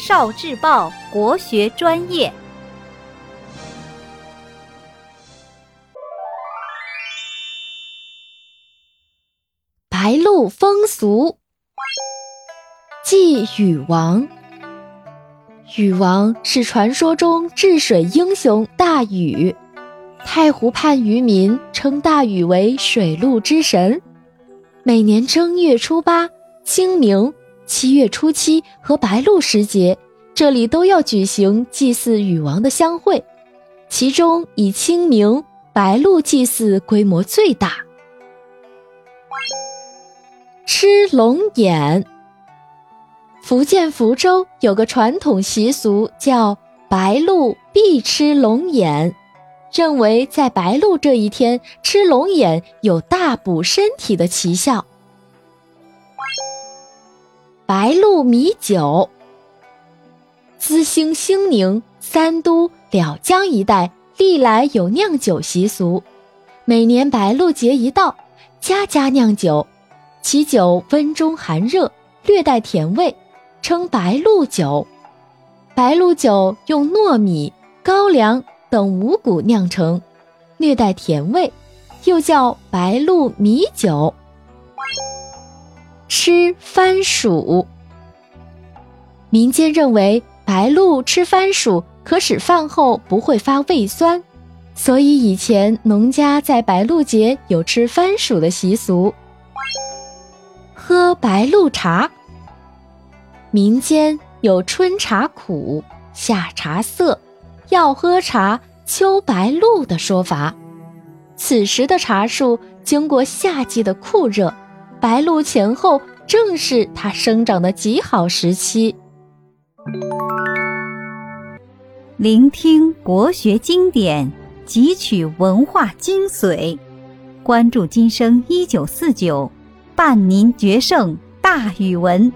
少智报国学专业。白鹿风俗，祭禹王。禹王是传说中治水英雄大禹，太湖畔渔民称大禹为水陆之神。每年正月初八、清明、七月初七和白露时节，这里都要举行祭祀禹王的相会，其中以清明、白露祭祀规模最大。吃龙眼。福建福州有个传统习俗，叫白露必吃龙眼，认为在白露这一天吃龙眼有大补身体的奇效。白露米酒。资兴兴宁、三都、了江一带历来有酿酒习俗，每年白露节一到，家家酿酒，其酒温中含热，略带甜味。称白露酒，白露酒用糯米、高粱等五谷酿成，略带甜味，又叫白露米酒。吃番薯，民间认为白露吃番薯可使饭后不会发胃酸，所以以前农家在白露节有吃番薯的习俗。喝白露茶。民间有春茶苦，夏茶涩，要喝茶秋白露的说法。此时的茶树经过夏季的酷热，白露前后正是它生长的极好时期。聆听国学经典，汲取文化精髓，关注今生一九四九，伴您决胜大语文。